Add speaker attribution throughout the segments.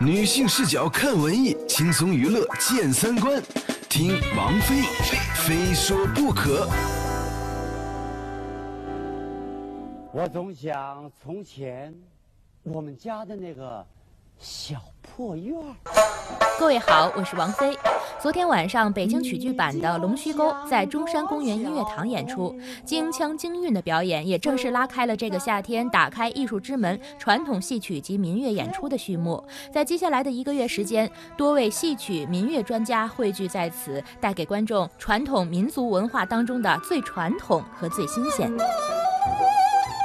Speaker 1: 女性视角看文艺，轻松娱乐见三观，听王菲非说不可。
Speaker 2: 我总想从前我们家的那个小破院儿。
Speaker 3: 各位好，我是王菲。昨天晚上，北京曲剧版的《龙须沟》在中山公园音乐堂演出，京腔京韵的表演也正式拉开了这个夏天打开艺术之门、传统戏曲及民乐演出的序幕。在接下来的一个月时间，多位戏曲民乐专家汇聚在此，带给观众传统民族文化当中的最传统和最新鲜。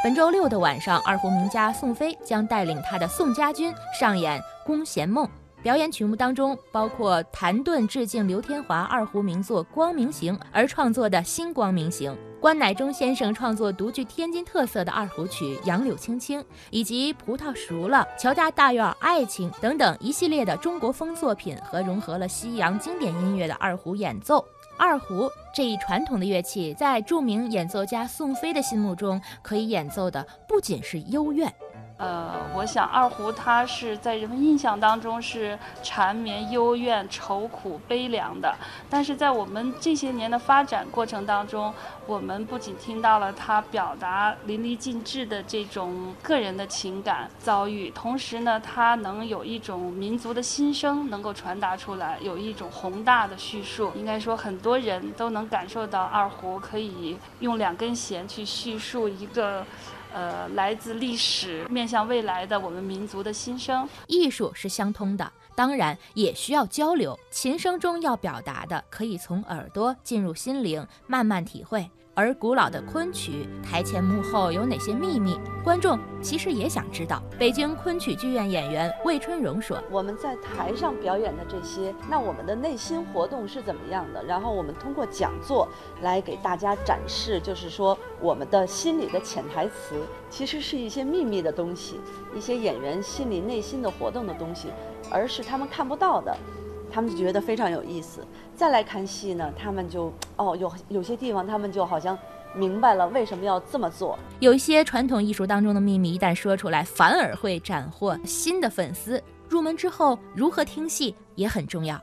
Speaker 3: 本周六的晚上，二胡名家宋飞将带领他的宋家军上演《宫弦梦》。表演曲目当中包括谭盾致敬刘天华二胡名作《光明行》而创作的新《光明行》，关乃忠先生创作独具天津特色的二胡曲《杨柳青青》，以及《葡萄熟了》《乔家大院爱情》等等一系列的中国风作品和融合了西洋经典音乐的二胡演奏。二胡这一传统的乐器，在著名演奏家宋飞的心目中，可以演奏的不仅是幽怨。
Speaker 4: 呃，我想二胡它是在人们印象当中是缠绵、幽怨、愁苦、悲凉的，但是在我们这些年的发展过程当中，我们不仅听到了它表达淋漓尽致的这种个人的情感遭遇，同时呢，它能有一种民族的心声能够传达出来，有一种宏大的叙述。应该说，很多人都能感受到二胡可以用两根弦去叙述一个。呃，来自历史、面向未来的我们民族的心声，
Speaker 3: 艺术是相通的，当然也需要交流。琴声中要表达的，可以从耳朵进入心灵，慢慢体会。而古老的昆曲台前幕后有哪些秘密？观众其实也想知道。北京昆曲剧院演员魏春荣说：“
Speaker 5: 我们在台上表演的这些，那我们的内心活动是怎么样的？然后我们通过讲座来给大家展示，就是说我们的心里的潜台词，其实是一些秘密的东西，一些演员心里内心的活动的东西，而是他们看不到的。”他们就觉得非常有意思，再来看戏呢，他们就哦，有有些地方他们就好像明白了为什么要这么做。
Speaker 3: 有一些传统艺术当中的秘密，一旦说出来，反而会斩获新的粉丝。入门之后，如何听戏也很重要。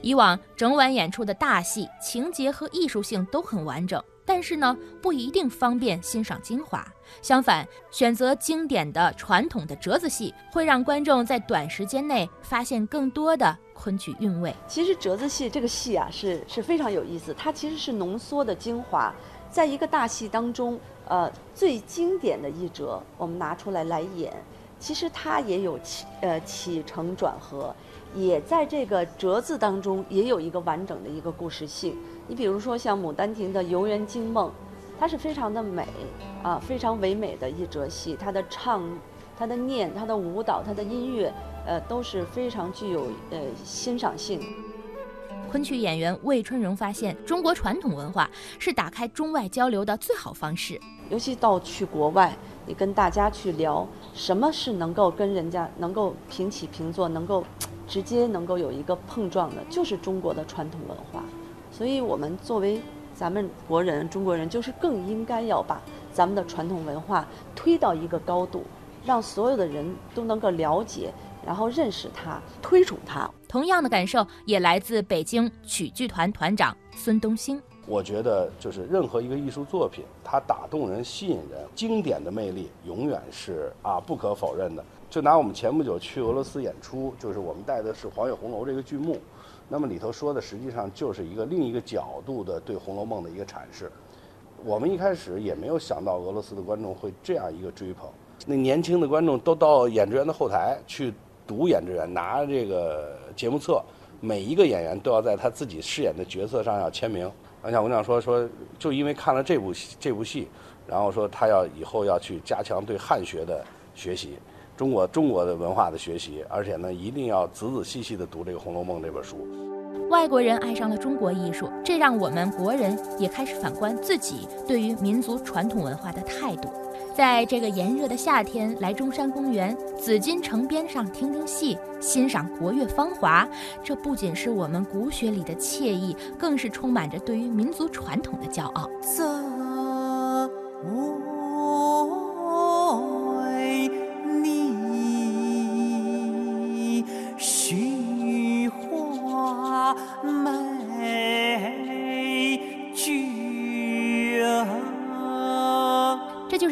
Speaker 3: 以往整晚演出的大戏，情节和艺术性都很完整。但是呢，不一定方便欣赏精华。相反，选择经典的传统的折子戏，会让观众在短时间内发现更多的昆曲韵味。
Speaker 5: 其实折子戏这个戏啊，是是非常有意思。它其实是浓缩的精华，在一个大戏当中，呃，最经典的一折，我们拿出来来演。其实它也有起呃起承转合，也在这个折子当中也有一个完整的一个故事性。你比如说像《牡丹亭》的《游园惊梦》，它是非常的美啊，非常唯美的一折戏。它的唱、它的念、他的舞蹈、他的音乐，呃，都是非常具有呃欣赏性。
Speaker 3: 昆曲演员魏春荣发现，中国传统文化是打开中外交流的最好方式。
Speaker 5: 尤其到去国外，你跟大家去聊，什么是能够跟人家能够平起平坐，能够直接能够有一个碰撞的，就是中国的传统文化。所以，我们作为咱们国人、中国人，就是更应该要把咱们的传统文化推到一个高度，让所有的人都能够了解，然后认识他，推崇他。
Speaker 3: 同样的感受也来自北京曲剧团团长孙东兴。
Speaker 6: 我觉得，就是任何一个艺术作品，它打动人、吸引人，经典的魅力永远是啊不可否认的。就拿我们前不久去俄罗斯演出，就是我们带的是《黄月红楼》这个剧目。那么里头说的实际上就是一个另一个角度的对《红楼梦》的一个阐释。我们一开始也没有想到俄罗斯的观众会这样一个追捧。那年轻的观众都到演职员的后台去读演职员，拿这个节目册，每一个演员都要在他自己饰演的角色上要签名。小姑娘说说，就因为看了这部戏这部戏，然后说他要以后要去加强对汉学的学习。中国中国的文化的学习，而且呢，一定要仔仔细细地读这个《红楼梦》这本书。
Speaker 3: 外国人爱上了中国艺术，这让我们国人也开始反观自己对于民族传统文化的态度。在这个炎热的夏天，来中山公园紫禁城边上听听戏，欣赏国乐芳华，这不仅是我们骨血里的惬意，更是充满着对于民族传统的骄傲。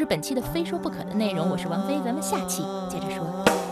Speaker 3: 本期的非说不可的内容。我是王菲，咱们下期接着说。